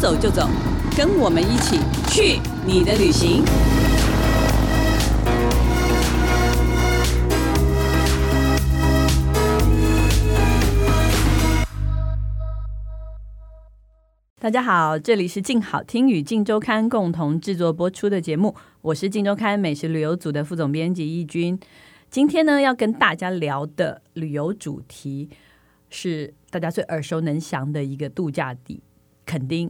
走就走，跟我们一起去你的旅行。大家好，这里是静好听与静周刊共同制作播出的节目，我是静周刊美食旅游组的副总编辑易君。今天呢，要跟大家聊的旅游主题是大家最耳熟能详的一个度假地——垦丁。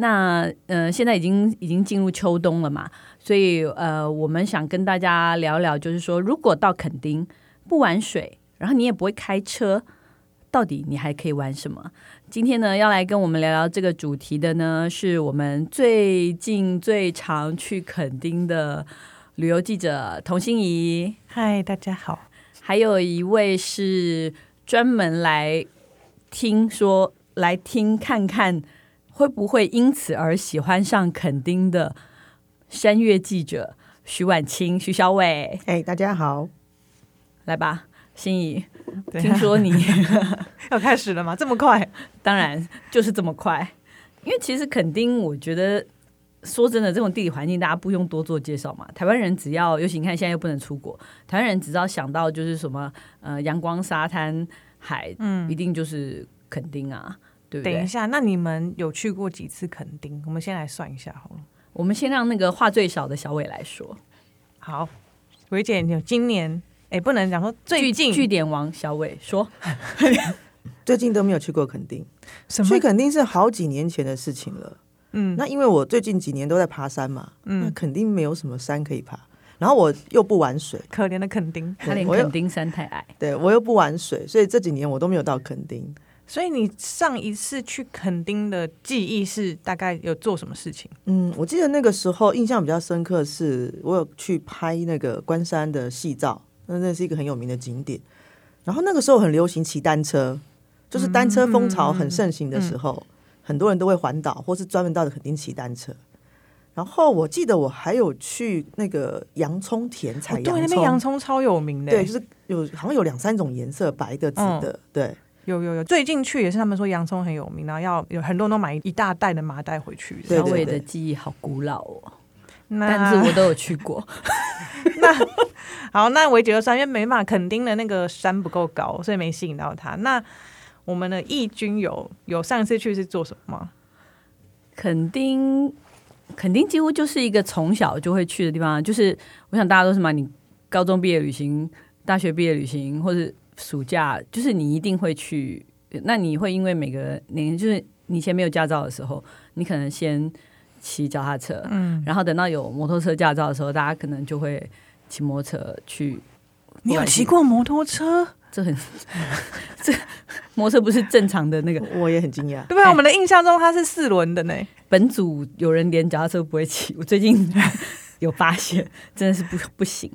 那呃，现在已经已经进入秋冬了嘛，所以呃，我们想跟大家聊聊，就是说，如果到垦丁不玩水，然后你也不会开车，到底你还可以玩什么？今天呢，要来跟我们聊聊这个主题的呢，是我们最近最常去垦丁的旅游记者童心怡。嗨，大家好。还有一位是专门来听说、来听看看。会不会因此而喜欢上垦丁的山岳记者徐婉清、徐小伟？哎，大家好，来吧，心怡，听说你 要开始了吗？这么快？当然就是这么快，因为其实垦丁，我觉得说真的，这种地理环境大家不用多做介绍嘛。台湾人只要，尤其你看现在又不能出国，台湾人只要想到就是什么呃阳光、沙滩、海，嗯，一定就是垦丁啊。对对，等一下，那你们有去过几次垦丁？我们先来算一下好了。我们先让那个话最少的小伟来说。好，伟姐，你有今年哎，不能讲说最近据点王小伟说，最近都没有去过垦丁。什么？去垦丁是好几年前的事情了。嗯，那因为我最近几年都在爬山嘛，嗯，那垦丁没有什么山可以爬，然后我又不玩水，可怜的垦丁，他连垦丁山太矮，对我又不玩水，所以这几年我都没有到垦丁。所以你上一次去垦丁的记忆是大概有做什么事情？嗯，我记得那个时候印象比较深刻，是我有去拍那个关山的戏照，那那是一个很有名的景点。然后那个时候很流行骑单车，就是单车风潮很盛行的时候，嗯嗯、很多人都会环岛或是专门到的垦丁骑单车。然后我记得我还有去那个洋葱田采洋葱，对，那边洋葱超有名的，对，就是有好像有两三种颜色，白的、紫的，嗯、对。有有有，最近去也是他们说洋葱很有名，然后要有很多人都买一大袋的麻袋回去。小伟的记忆好古老哦，但是我都有去过。那好，那伟姐就说，因为没嘛，垦丁的那个山不够高，所以没吸引到他。那我们的义军有有上次去是做什么吗？垦丁，垦丁几乎就是一个从小就会去的地方，就是我想大家都是嘛，你高中毕业旅行、大学毕业旅行，或者。暑假就是你一定会去，那你会因为每个年就是你以前没有驾照的时候，你可能先骑脚踏车，嗯，然后等到有摩托车驾照的时候，大家可能就会骑摩托车去。你有骑过摩托车？这很 这摩托车不是正常的那个，我也很惊讶。对啊，我们的印象中它是四轮的呢。本组有人连脚踏车不会骑，我最近有发现，真的是不不行。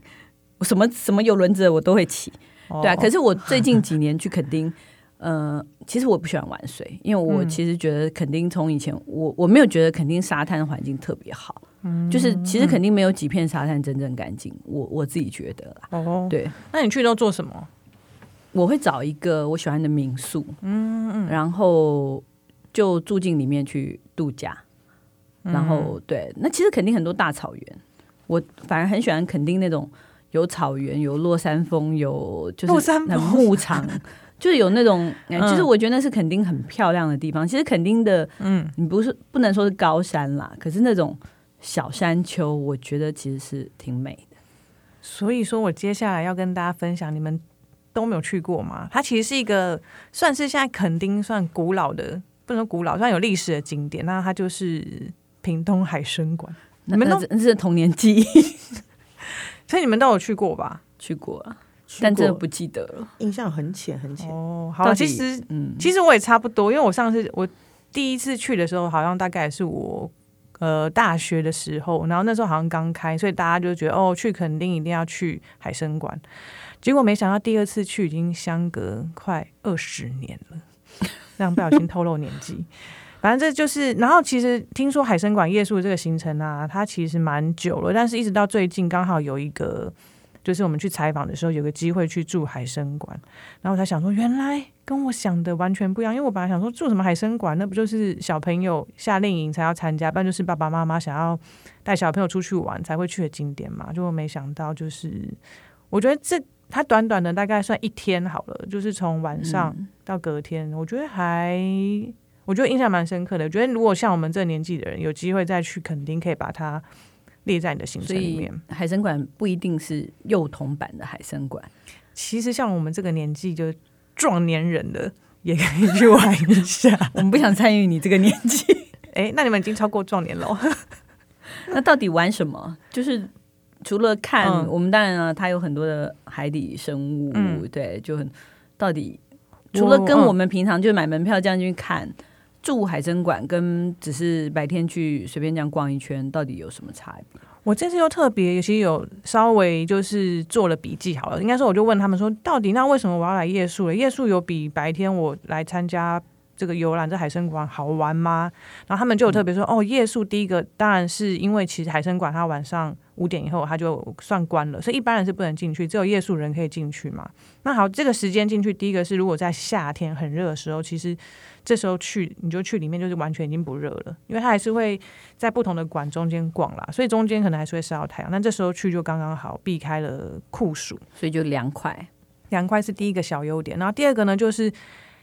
我什么什么有轮子的我都会骑。对啊，可是我最近 几年去垦丁，呃，其实我不喜欢玩水，因为我其实觉得垦丁从以前我我没有觉得垦丁沙滩环境特别好，嗯，就是其实肯定没有几片沙滩真正干净，我我自己觉得啦。哦，对，那你去都做什么？我会找一个我喜欢的民宿，嗯嗯，然后就住进里面去度假，然后对，那其实垦丁很多大草原，我反而很喜欢垦丁那种。有草原，有落山风，有就是很牧场，就是有那种，就是我觉得那是垦丁很漂亮的地方。其实垦丁的，嗯，你不是不能说是高山啦，可是那种小山丘，我觉得其实是挺美的。所以说我接下来要跟大家分享，你们都没有去过吗？它其实是一个算是现在垦丁算古老的，不能说古老，算有历史的景点。那它就是屏东海生馆，你们都那是童年记忆。所以你们都有去过吧？去过啊，但真的不记得了，印象很浅很浅。哦，好，其实嗯，其实我也差不多，因为我上次我第一次去的时候，好像大概是我呃大学的时候，然后那时候好像刚开，所以大家就觉得哦，去垦丁一定要去海生馆。结果没想到第二次去已经相隔快二十年了，让不小心透露年纪。反正这就是，然后其实听说海参馆夜宿这个行程啊，它其实蛮久了，但是一直到最近刚好有一个就是我们去采访的时候，有个机会去住海参馆，然后我才想说，原来跟我想的完全不一样。因为我本来想说住什么海参馆，那不就是小朋友夏令营才要参加，不然就是爸爸妈妈想要带小朋友出去玩才会去的景点嘛。就没想到，就是我觉得这它短短的大概算一天好了，就是从晚上到隔天，嗯、我觉得还我觉得印象蛮深刻的。我觉得如果像我们这个年纪的人有机会再去，肯定可以把它。列在你的行程里面。海参馆不一定是幼童版的海参馆，其实像我们这个年纪就壮年人的也可以去玩一下。我们不想参与你这个年纪，哎、欸，那你们已经超过壮年了。那到底玩什么？就是除了看，嗯、我们当然了，它有很多的海底生物，嗯、对，就很到底除了跟我们平常就买门票这样去看。住海参馆跟只是白天去随便这样逛一圈，到底有什么差别？我这次又特别，其实有稍微就是做了笔记好了。应该说，我就问他们说，到底那为什么我要来夜宿了？夜宿有比白天我来参加这个游览这海参馆好玩吗？然后他们就有特别说，哦，夜宿第一个当然是因为其实海参馆它晚上五点以后它就算关了，所以一般人是不能进去，只有夜宿人可以进去嘛。那好，这个时间进去，第一个是如果在夏天很热的时候，其实。这时候去你就去里面，就是完全已经不热了，因为它还是会在不同的馆中间逛啦，所以中间可能还是会晒到太阳。但这时候去就刚刚好，避开了酷暑，所以就凉快。凉快是第一个小优点，然后第二个呢，就是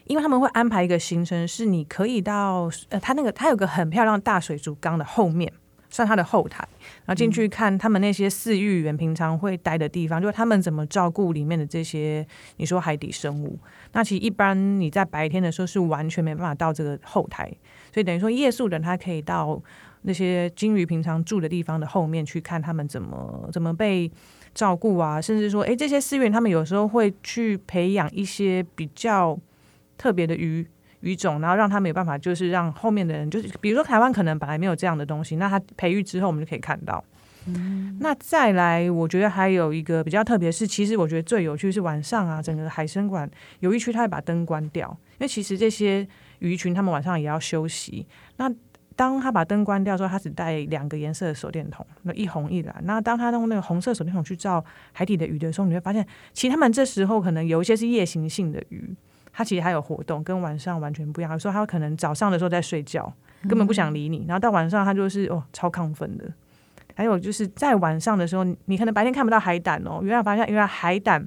因为他们会安排一个行程，是你可以到呃，它那个它有个很漂亮的大水族缸的后面。算它的后台，然后进去看他们那些饲育员平常会待的地方，嗯、就是他们怎么照顾里面的这些你说海底生物。那其实一般你在白天的时候是完全没办法到这个后台，所以等于说夜宿人他可以到那些鲸鱼平常住的地方的后面去看他们怎么怎么被照顾啊，甚至说，诶，这些饲育员他们有时候会去培养一些比较特别的鱼。鱼种，然后让他没有办法，就是让后面的人，就是比如说台湾可能本来没有这样的东西，那他培育之后，我们就可以看到。嗯、那再来，我觉得还有一个比较特别是，其实我觉得最有趣是晚上啊，整个海参馆有一区他会把灯关掉，因为其实这些鱼群他们晚上也要休息。那当他把灯关掉之后，他只带两个颜色的手电筒，那一红一蓝。那当他用那个红色手电筒去照海底的鱼的时候，你会发现，其实他们这时候可能有一些是夜行性的鱼。它其实还有活动，跟晚上完全不一样。有时候它可能早上的时候在睡觉，根本不想理你，然后到晚上他就是哦超亢奋的。还有就是在晚上的时候，你可能白天看不到海胆哦，原来发现原来海胆，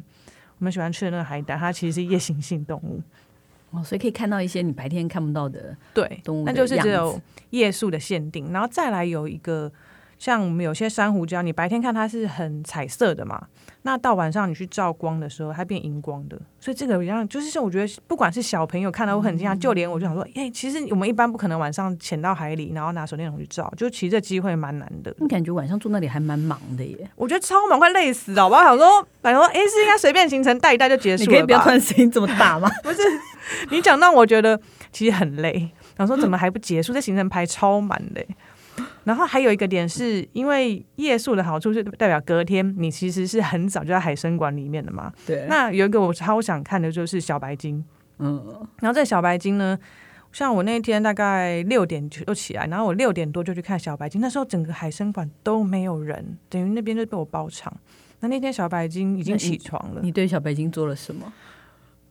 我们喜欢吃的那个海胆，它其实是夜行性动物哦，所以可以看到一些你白天看不到的对动物，那就是只有夜宿的限定。然后再来有一个。像我们有些珊瑚礁，你白天看它是很彩色的嘛，那到晚上你去照光的时候，它变荧光的。所以这个一样，就是像，我觉得不管是小朋友看到我很惊讶，嗯、就连我就想说，哎、欸，其实我们一般不可能晚上潜到海里，然后拿手电筒去照，就其实这机会蛮难的。你感觉晚上住那里还蛮忙的耶？我觉得超忙，快累死了。我想说，反正说，哎、欸，是应该随便行程带一带就结束了。你可以不要突然声音这么大吗？不是，你讲到我觉得其实很累。想说怎么还不结束？这行程排超满的。然后还有一个点是，因为夜宿的好处是代表隔天你其实是很早就在海参馆里面的嘛。对。那有一个我超想看的就是小白鲸。嗯。然后这小白鲸呢，像我那天大概六点就起来，然后我六点多就去看小白鲸。那时候整个海参馆都没有人，等于那边就被我包场。那那天小白鲸已经起床了。你，你对小白鲸做了什么？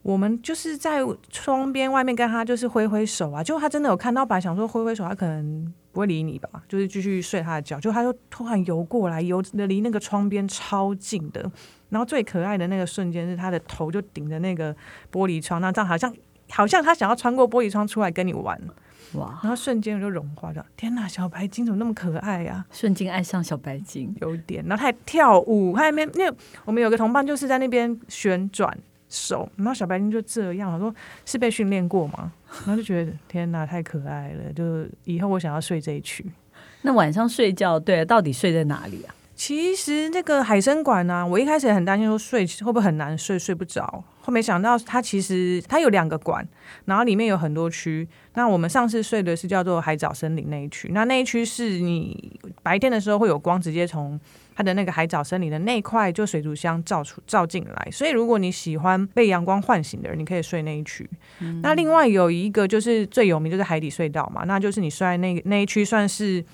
我们就是在窗边外面跟他就是挥挥手啊，就他真的有看到，本来想说挥挥手，他可能不会理你吧，就是继续睡他的觉。就他就突然游过来，游的离那个窗边超近的。然后最可爱的那个瞬间是他的头就顶着那个玻璃窗，那这样好像好像他想要穿过玻璃窗出来跟你玩哇！然后瞬间我就融化了，天哪，小白鲸怎么那么可爱呀、啊？瞬间爱上小白鲸，有点。然后他还跳舞，他还没那我们有个同伴就是在那边旋转。手，然后小白鲸就这样，我说是被训练过吗？然后就觉得天哪，太可爱了，就以后我想要睡这一区。那晚上睡觉，对，到底睡在哪里啊？其实那个海参馆呢、啊，我一开始也很担心说睡会不会很难睡，睡不着。后没想到它其实它有两个馆，然后里面有很多区。那我们上次睡的是叫做海藻森林那一区，那那一区是你白天的时候会有光直接从。它的那个海藻森林的那块就水族箱照出照进来，所以如果你喜欢被阳光唤醒的人，你可以睡那一区。嗯、那另外有一个就是最有名就是海底隧道嘛，那就是你睡在那那一区算是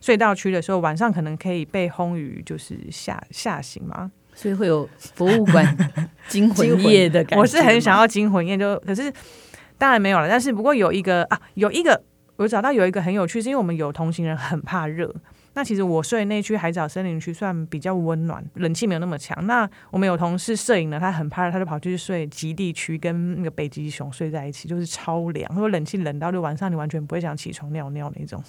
隧道区的时候，晚上可能可以被轰雨就是吓吓醒嘛。所以会有博物馆惊魂夜的感觉。我是很想要惊魂夜，就可是当然没有了。但是不过有一个啊，有一个我找到有一个很有趣，是因为我们有同行人很怕热。那其实我睡的那区海藻森林区算比较温暖，冷气没有那么强。那我们有同事摄影呢，他很怕热，他就跑去睡极地区，跟那个北极熊睡在一起，就是超凉。他说冷气冷到就晚上你完全不会想起床尿尿那种。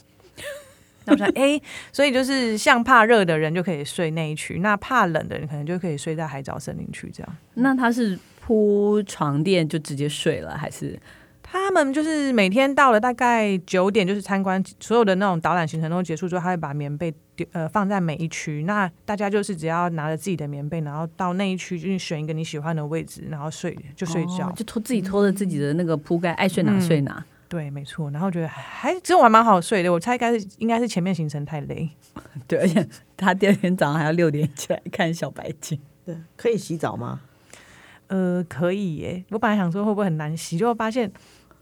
那我想，哎，所以就是像怕热的人就可以睡那一区，那怕冷的人可能就可以睡在海藻森林区这样。那他是铺床垫就直接睡了，还是？他们就是每天到了大概九点，就是参观所有的那种导览行程都结束之后，他会把棉被丢呃放在每一区。那大家就是只要拿着自己的棉被，然后到那一区就选一个你喜欢的位置，然后睡就睡觉，哦、就拖自己拖着自己的那个铺盖，爱睡哪睡哪。嗯、对，没错。然后觉得还其实我还蛮好睡的。我猜应该是应该是前面行程太累。对，而且他第二天早上还要六点起来看小白鲸。对，可以洗澡吗？呃，可以耶。我本来想说会不会很难洗，结果发现。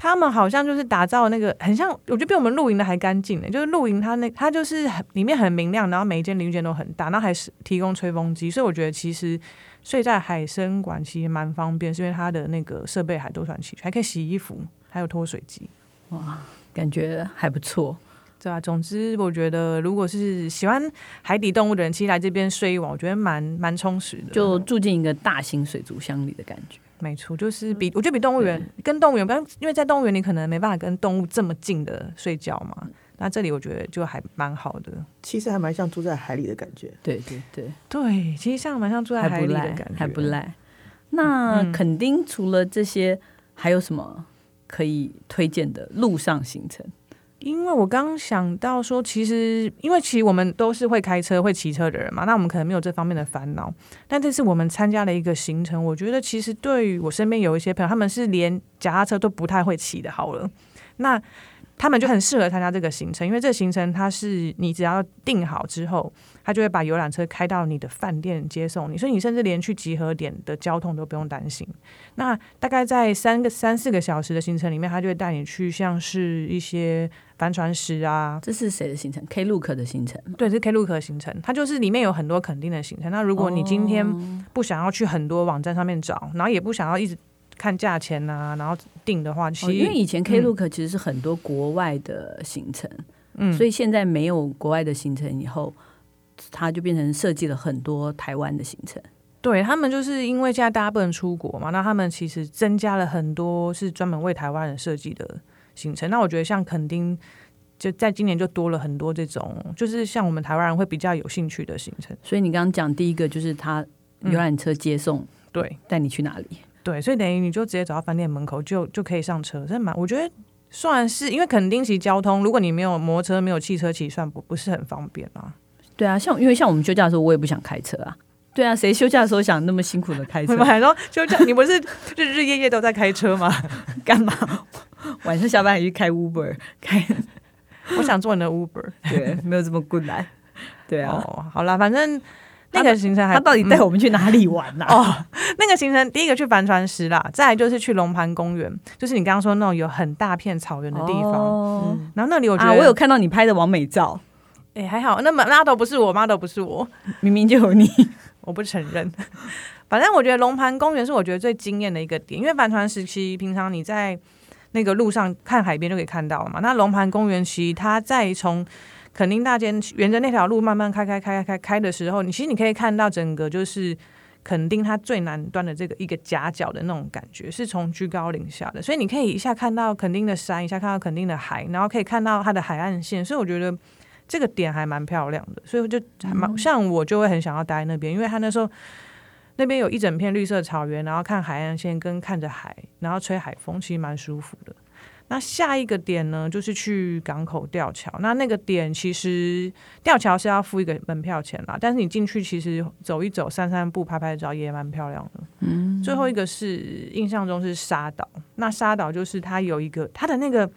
他们好像就是打造那个很像，我觉得比我们露营的还干净呢。就是露营，它那它就是很里面很明亮，然后每一间零件都很大，然后还是提供吹风机，所以我觉得其实睡在海参馆其实蛮方便，是因为它的那个设备还都算齐全，还可以洗衣服，还有脱水机，哇，感觉还不错。对啊，总之我觉得如果是喜欢海底动物的人，其实来这边睡一晚，我觉得蛮蛮充实的，就住进一个大型水族箱里的感觉。没错，就是比我觉得比动物园跟动物园，不因为在动物园你可能没办法跟动物这么近的睡觉嘛。那这里我觉得就还蛮好的，其实还蛮像住在海里的感觉。对对对对，其实像蛮像住在海里的感觉，还不赖。那肯定除了这些，还有什么可以推荐的路上行程？因为我刚想到说，其实因为其实我们都是会开车、会骑车的人嘛，那我们可能没有这方面的烦恼。但这次我们参加了一个行程，我觉得其实对于我身边有一些朋友，他们是连脚踏车都不太会骑的。好了，那他们就很适合参加这个行程，因为这个行程它是你只要订好之后。他就会把游览车开到你的饭店接送你，所以你甚至连去集合点的交通都不用担心。那大概在三个三四个小时的行程里面，他就会带你去像是一些帆船师啊。这是谁的行程？Klook 的行程？对，是 Klook 的行程。它就是里面有很多肯定的行程。那如果你今天不想要去很多网站上面找，然后也不想要一直看价钱啊，然后订的话，其实、哦、因为以前 Klook 其实是很多国外的行程，嗯，所以现在没有国外的行程以后。它就变成设计了很多台湾的行程，对，他们就是因为现在大家不能出国嘛，那他们其实增加了很多是专门为台湾人设计的行程。那我觉得像垦丁就在今年就多了很多这种，就是像我们台湾人会比较有兴趣的行程。所以你刚刚讲第一个就是他游览车接送，嗯、对，带你去哪里？对，所以等于你就直接走到饭店门口就就可以上车，真的蛮，我觉得算是因为肯丁其实交通，如果你没有摩托车、没有汽车，其实算不不是很方便啊。对啊，像因为像我们休假的时候，我也不想开车啊。对啊，谁休假的时候想那么辛苦的开车？我们还说休假，你不是日日夜夜都在开车吗？干嘛？晚上下班还去开 Uber？开？我想做你的 Uber，对，没有这么困难。对啊，哦、好啦，反正那个行程还他到底带我们去哪里玩呢、啊？哦，那个行程第一个去帆船石啦，再来就是去龙盘公园，就是你刚刚说那种有很大片草原的地方。哦、嗯，然后那里我觉得、啊、我有看到你拍的完美照。哎、欸，还好，那么那都不是我，妈都不是我，明明就有你，我不承认。反正我觉得龙盘公园是我觉得最惊艳的一个点，因为帆船时期平常你在那个路上看海边就可以看到了嘛。那龙盘公园其实它在从垦丁大街沿着那条路慢慢开开开开开开的时候，你其实你可以看到整个就是垦丁它最南端的这个一个夹角的那种感觉，是从居高临下的，所以你可以一下看到垦丁的山，一下看到垦丁的海，然后可以看到它的海岸线，所以我觉得。这个点还蛮漂亮的，所以就还蛮像我就会很想要待在那边，因为他那时候那边有一整片绿色草原，然后看海岸线跟看着海，然后吹海风，其实蛮舒服的。那下一个点呢，就是去港口吊桥。那那个点其实吊桥是要付一个门票钱啦，但是你进去其实走一走、散散步、拍拍照也蛮漂亮的。嗯，最后一个是印象中是沙岛，那沙岛就是它有一个它的那个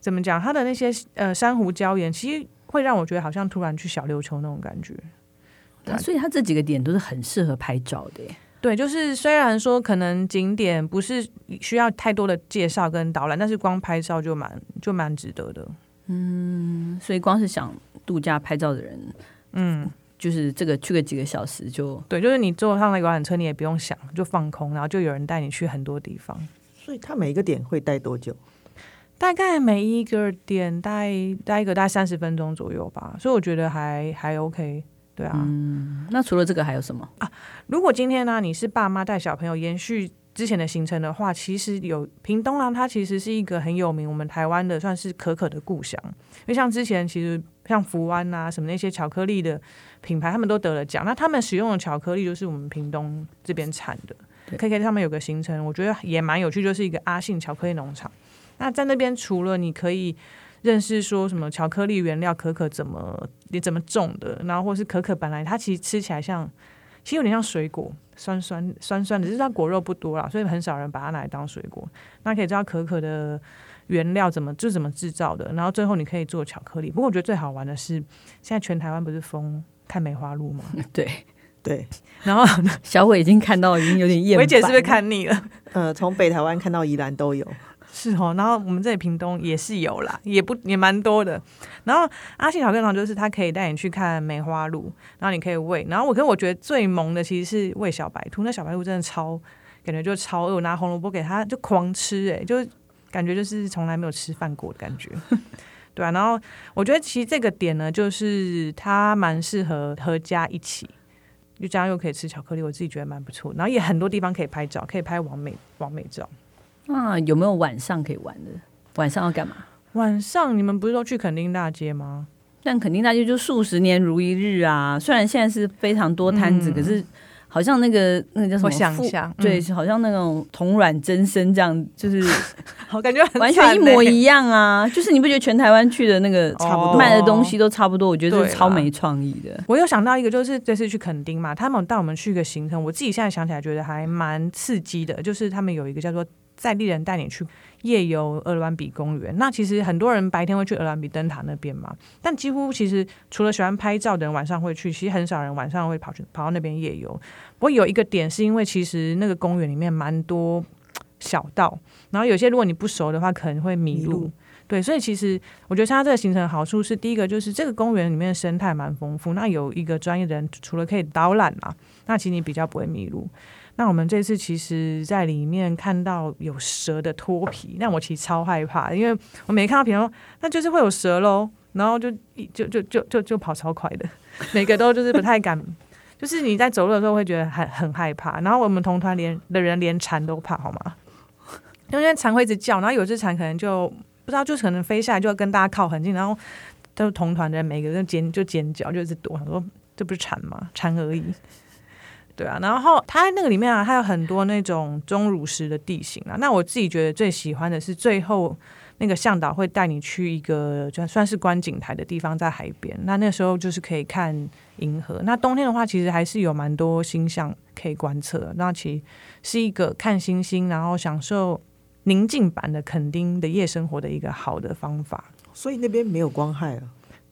怎么讲，它的那些呃珊瑚礁岩其实。会让我觉得好像突然去小琉球那种感觉，对，所以它这几个点都是很适合拍照的耶。对，就是虽然说可能景点不是需要太多的介绍跟导览，但是光拍照就蛮就蛮值得的。嗯，所以光是想度假拍照的人，嗯，就是这个去个几个小时就对，就是你坐上了游览车，你也不用想，就放空，然后就有人带你去很多地方。所以他每一个点会待多久？大概每一个点待待一个大概三十分钟左右吧，所以我觉得还还 OK。对啊，嗯，那除了这个还有什么啊？如果今天呢，你是爸妈带小朋友延续之前的行程的话，其实有屏东啊，它其实是一个很有名，我们台湾的算是可可的故乡。因为像之前其实像福湾啊什么那些巧克力的品牌，他们都得了奖。那他们使用的巧克力就是我们屏东这边产的。K K 上面有个行程，我觉得也蛮有趣，就是一个阿信巧克力农场。那在那边除了你可以。认识说什么巧克力原料可可怎么你怎么种的，然后或是可可本来它其实吃起来像，其实有点像水果，酸酸酸酸的，只是它果肉不多啦，所以很少人把它拿来当水果。那可以知道可可的原料怎么就怎么制造的，然后最后你可以做巧克力。不过我觉得最好玩的是，现在全台湾不是疯看梅花鹿吗？对对，然后 小伟已经看到已经有点厌，伟姐是不是看腻了？呃，从北台湾看到宜兰都有。是哦，然后我们这里屏东也是有啦，也不也蛮多的。然后阿信巧克力农场就是他可以带你去看梅花鹿，然后你可以喂。然后我跟我觉得最萌的其实是喂小白兔，那小白兔真的超感觉就超饿，拿红萝卜给他就狂吃，欸，哎，就感觉就是从来没有吃饭过的感觉。对啊，然后我觉得其实这个点呢，就是它蛮适合合家一起，就这样又可以吃巧克力，我自己觉得蛮不错。然后也很多地方可以拍照，可以拍完美完美照。那有没有晚上可以玩的？晚上要干嘛？晚上你们不是都去垦丁大街吗？但垦丁大街就数十年如一日啊！虽然现在是非常多摊子，嗯、可是好像那个那个叫什么？我想一下，对，嗯、好像那种同卵真身这样，就是 好感觉 完全一模一样啊！就是你不觉得全台湾去的那个差不多卖的东西都差不多？我觉得是超没创意的。我又想到一个，就是这次去垦丁嘛，他们带我们去一个行程，我自己现在想起来觉得还蛮刺激的，就是他们有一个叫做。在地人带你去夜游鹅銮比公园，那其实很多人白天会去鹅銮比灯塔那边嘛，但几乎其实除了喜欢拍照的人晚上会去，其实很少人晚上会跑去跑到那边夜游。不过有一个点是因为其实那个公园里面蛮多小道，然后有些如果你不熟的话可能会迷路。对，所以其实我觉得它这个行程的好处是，第一个就是这个公园里面的生态蛮丰富，那有一个专业的人除了可以导览嘛，那其实你比较不会迷路。那我们这次其实，在里面看到有蛇的脱皮，那我其实超害怕，因为我每看到屏东，那就是会有蛇喽，然后就就就就就就跑超快的，每个都就是不太敢，就是你在走路的时候会觉得很很害怕。然后我们同团连的人连蝉都怕，好吗？因为蝉会一直叫，然后有只蝉可能就不知道，就是可能飞下来就要跟大家靠很近，然后都同团的每个人尖就尖叫，就一直躲，他说这不是蝉吗？蝉而已。对啊，然后它那个里面啊，它有很多那种钟乳石的地形啊。那我自己觉得最喜欢的是最后那个向导会带你去一个就算是观景台的地方，在海边。那那时候就是可以看银河。那冬天的话，其实还是有蛮多星象可以观测。那其实是一个看星星，然后享受宁静版的垦丁的夜生活的一个好的方法。所以那边没有光害啊？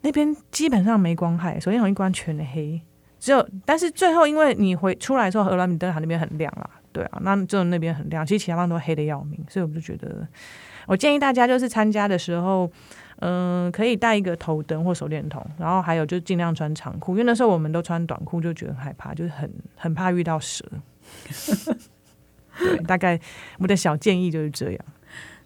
那边基本上没光害。首先，容易关全黑。只有，但是最后，因为你回出来的时候，鹅銮鼻灯塔那边很亮啊，对啊，那只有那边很亮，其实其他地方都黑的要命，所以我就觉得，我建议大家就是参加的时候，嗯、呃，可以带一个头灯或手电筒，然后还有就尽量穿长裤，因为那时候我们都穿短裤，就觉得很害怕，就是很很怕遇到蛇。对，大概我的小建议就是这样。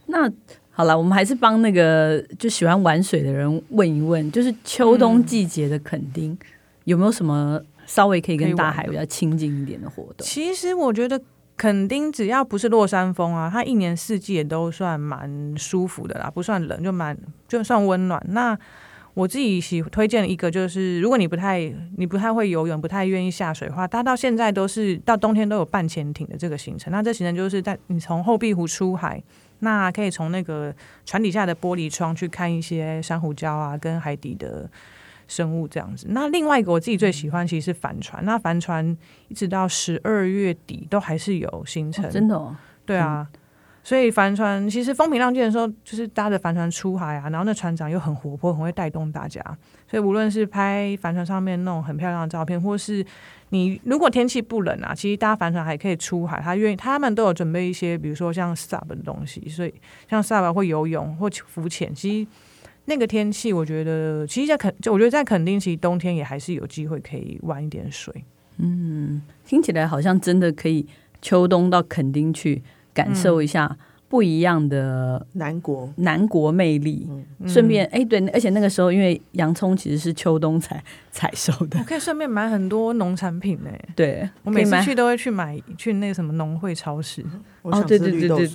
那好了，我们还是帮那个就喜欢玩水的人问一问，就是秋冬季节的垦丁。嗯有没有什么稍微可以跟大海比较亲近一点的活动？其实我觉得垦丁只要不是落山风啊，它一年四季也都算蛮舒服的啦，不算冷就蛮就算温暖。那我自己喜推荐一个就是，如果你不太你不太会游泳，不太愿意下水的话，它到现在都是到冬天都有半潜艇的这个行程。那这行程就是在你从后壁湖出海，那可以从那个船底下的玻璃窗去看一些珊瑚礁啊，跟海底的。生物这样子，那另外一个我自己最喜欢其实是帆船。那帆船一直到十二月底都还是有行程，哦、真的哦。对啊，嗯、所以帆船其实风平浪静的时候，就是搭着帆船出海啊，然后那船长又很活泼，很会带动大家。所以无论是拍帆船上面那种很漂亮的照片，或是你如果天气不冷啊，其实搭帆船还可以出海。他愿意，他们都有准备一些，比如说像 sub 的东西，所以像 sub 会游泳或浮潜，其实。那个天气，我觉得其实在肯，就我觉得在垦丁，其实冬天也还是有机会可以玩一点水。嗯，听起来好像真的可以秋冬到垦丁去感受一下不一样的南国南国魅力。顺便，哎，对，而且那个时候因为洋葱其实是秋冬才采收的，我可以顺便买很多农产品呢。对，我每次去都会去买去那个什么农会超市。哦，对对对对。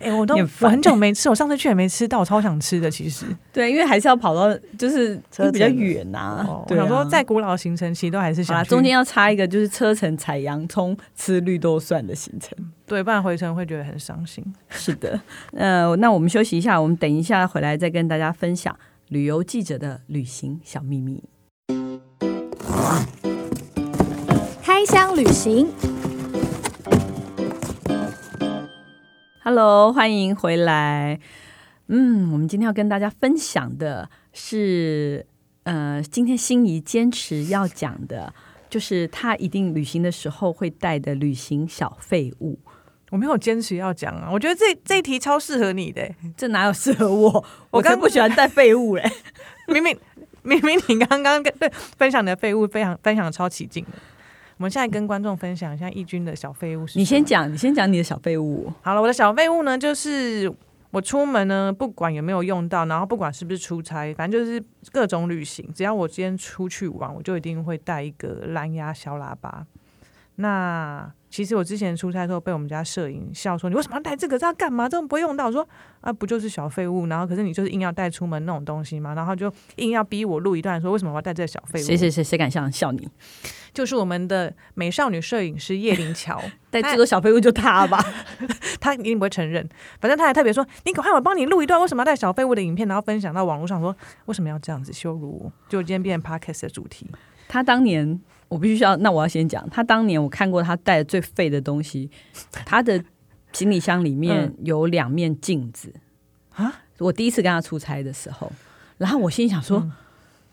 哎、欸，我都我很久没吃，我上次去也没吃到，我超想吃的。其实，对，因为还是要跑到，就是车比较远呐、啊。哦、我想说，在古老的行程，其实都还是想。中间要插一个，就是车程采洋葱、吃绿豆蒜的行程。对，不然回程会觉得很伤心。是的，呃，那我们休息一下，我们等一下回来再跟大家分享旅游记者的旅行小秘密。开箱旅行。Hello，欢迎回来。嗯，我们今天要跟大家分享的是，呃，今天心仪坚持要讲的，就是他一定旅行的时候会带的旅行小废物。我没有坚持要讲啊，我觉得这这一题超适合你的。这哪有适合我？我刚不喜欢带废物嘞。明明明明你刚刚跟对分享你的废物，非常分享的超起劲的。我们现在跟观众分享一下义军的小废物是。你先讲，你先讲你的小废物。好了，我的小废物呢，就是我出门呢，不管有没有用到，然后不管是不是出差，反正就是各种旅行，只要我今天出去玩，我就一定会带一个蓝牙小喇叭。那其实我之前出差的时候被我们家摄影笑说：“你为什么要带这个？这要干嘛？这种不会用到。”我说：“啊，不就是小废物？然后可是你就是硬要带出门那种东西嘛。”然后就硬要逼我录一段说：“为什么我要带这个小废物？”谁谁谁谁敢笑笑你？就是我们的美少女摄影师叶灵乔 带这个小废物就他吧，他一定不会承认。反正他还特别说：“你赶快我帮你录一段为什么要带小废物的影片，然后分享到网络上，说为什么要这样子羞辱我？”就今天变成 Podcast 的主题。他当年。我必须要，那我要先讲，他当年我看过他带的最废的东西，他的行李箱里面有两面镜子啊！嗯、我第一次跟他出差的时候，然后我心里想说，嗯、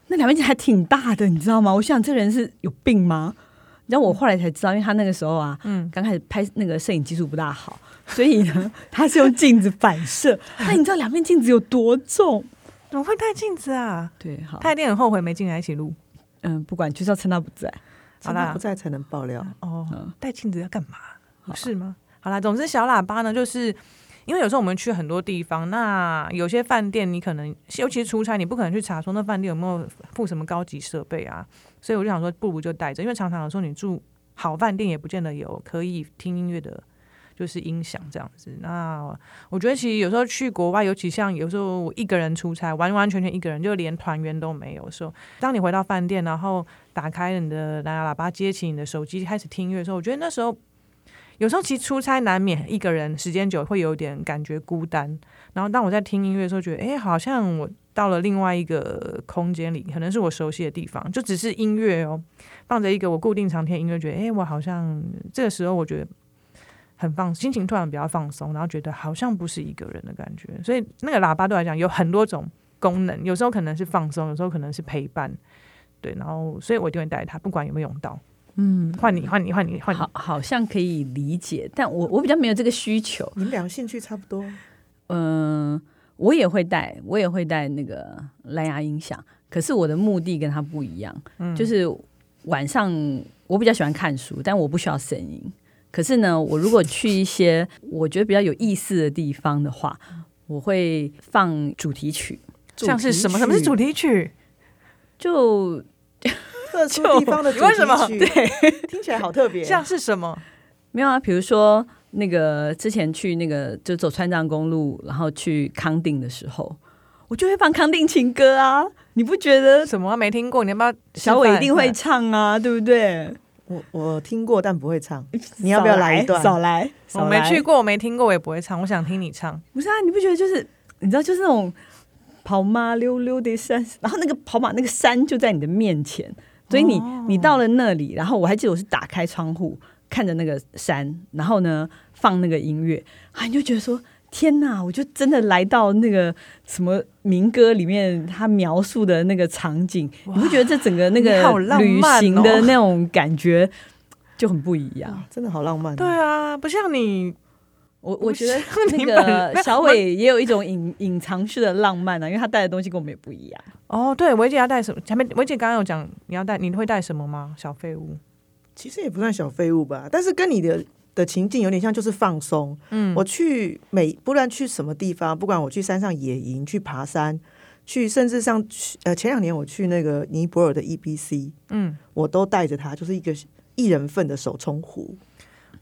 那两面镜还挺大的，你知道吗？我想这人是有病吗？然后我后来才知道，因为他那个时候啊，嗯，刚开始拍那个摄影技术不大好，所以呢，他是用镜子反射。那你知道两面镜子有多重？怎么会带镜子啊？对，好，他一定很后悔没进来一起录。嗯，不管，就是要趁他不在。好啦，不在才能爆料哦。带镜子要干嘛？是吗？好啦，总之小喇叭呢，就是因为有时候我们去很多地方，那有些饭店你可能，尤其是出差，你不可能去查说那饭店有没有附什么高级设备啊。所以我就想说，不如就带着，因为常常有时候你住好饭店，也不见得有可以听音乐的。就是音响这样子，那我觉得其实有时候去国外，尤其像有时候我一个人出差，完完全全一个人，就连团员都没有时候，当你回到饭店，然后打开你的蓝牙喇叭，接起你的手机，开始听音乐的时候，我觉得那时候有时候其实出差难免一个人时间久会有点感觉孤单，然后当我在听音乐的时候，觉得哎，好像我到了另外一个空间里，可能是我熟悉的地方，就只是音乐哦，放着一个我固定常听音乐，觉得哎，我好像这个时候我觉得。很放心情，突然比较放松，然后觉得好像不是一个人的感觉。所以那个喇叭对我来讲有很多种功能，有时候可能是放松，有时候可能是陪伴。对，然后所以我一定会带它，不管有没有用到。嗯，换你，换你，换你，换你。好，好像可以理解，但我我比较没有这个需求。你们两个兴趣差不多。嗯、呃，我也会带，我也会带那个蓝牙音响，可是我的目的跟他不一样。嗯，就是晚上我比较喜欢看书，但我不需要声音。可是呢，我如果去一些我觉得比较有意思的地方的话，我会放主题曲。像是什么？什么是主题曲？就特殊地方的 主题曲。为什么？对，听起来好特别。像是什么？没有啊，比如说那个之前去那个就走川藏公路，然后去康定的时候，我就会放康定情歌啊。你不觉得？什么？没听过？你要不要？小伟一定会唱啊，对不对？我我听过，但不会唱。你要不要来一段？少来，少来。我没去过，我没听过，我也不会唱。我想听你唱。不是啊，你不觉得就是你知道，就是那种跑马溜溜的山，然后那个跑马那个山就在你的面前，所以你、哦、你到了那里，然后我还记得我是打开窗户看着那个山，然后呢放那个音乐啊，你就觉得说。天呐，我就真的来到那个什么民歌里面，他描述的那个场景，你不觉得这整个那个旅行的那种感觉就很不一样？真的好浪漫。对啊，不像你我我觉得那个小伟也有一种隐 隐藏式的浪漫啊，因为他带的东西跟我们也不一样。哦，对，维姐要带什么？前面维姐刚刚有讲你要带，你会带什么吗？小废物？其实也不算小废物吧，但是跟你的的情境有点像，就是放松。嗯，我去每不论去什么地方，不管我去山上野营、去爬山、去甚至像去呃前两年我去那个尼泊尔的 EBC，嗯，我都带着它，就是一个一人份的手冲壶。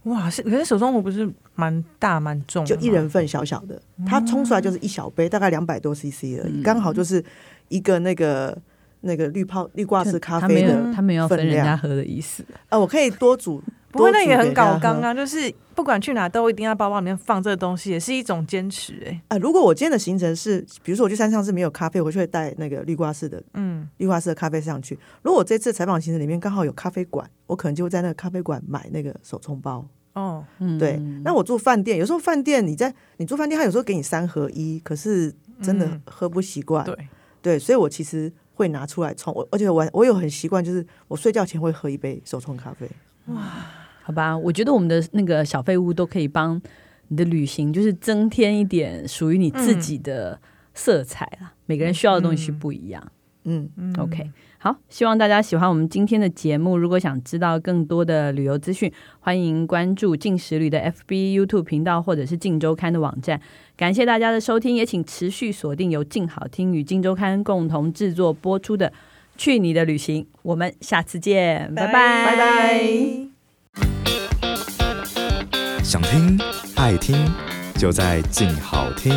哇，是可是手冲壶不是蛮大蛮重，就一人份小小的，它冲出来就是一小杯，大概两百多 CC 而已，刚、嗯、好就是一个那个那个绿泡绿挂式咖啡的分量，他没有分人家喝的意思。啊，我可以多煮，不过那也很搞刚啊，就是不管去哪都一定要包包里面放这个东西，也是一种坚持哎、欸。啊，如果我今天的行程是，比如说我去山上是没有咖啡，我就会带那个绿挂式的，嗯，绿挂式的咖啡上去。如果我这次采访行程里面刚好有咖啡馆，我可能就会在那个咖啡馆买那个手冲包。哦，对，那我住饭店，有时候饭店你在你住饭店，他有时候给你三合一，可是真的喝不习惯，对对，所以我其实会拿出来冲，我而且我我有很习惯，就是我睡觉前会喝一杯手冲咖啡。哇，好吧，我觉得我们的那个小废物都可以帮你的旅行，就是增添一点属于你自己的色彩啦。每个人需要的东西不一样，嗯嗯，OK。好，希望大家喜欢我们今天的节目。如果想知道更多的旅游资讯，欢迎关注镜食旅的 FB、YouTube 频道，或者是镜周刊的网站。感谢大家的收听，也请持续锁定由静好听与镜周刊共同制作播出的《去你的旅行》。我们下次见，拜拜拜拜。想听爱听，就在静好听。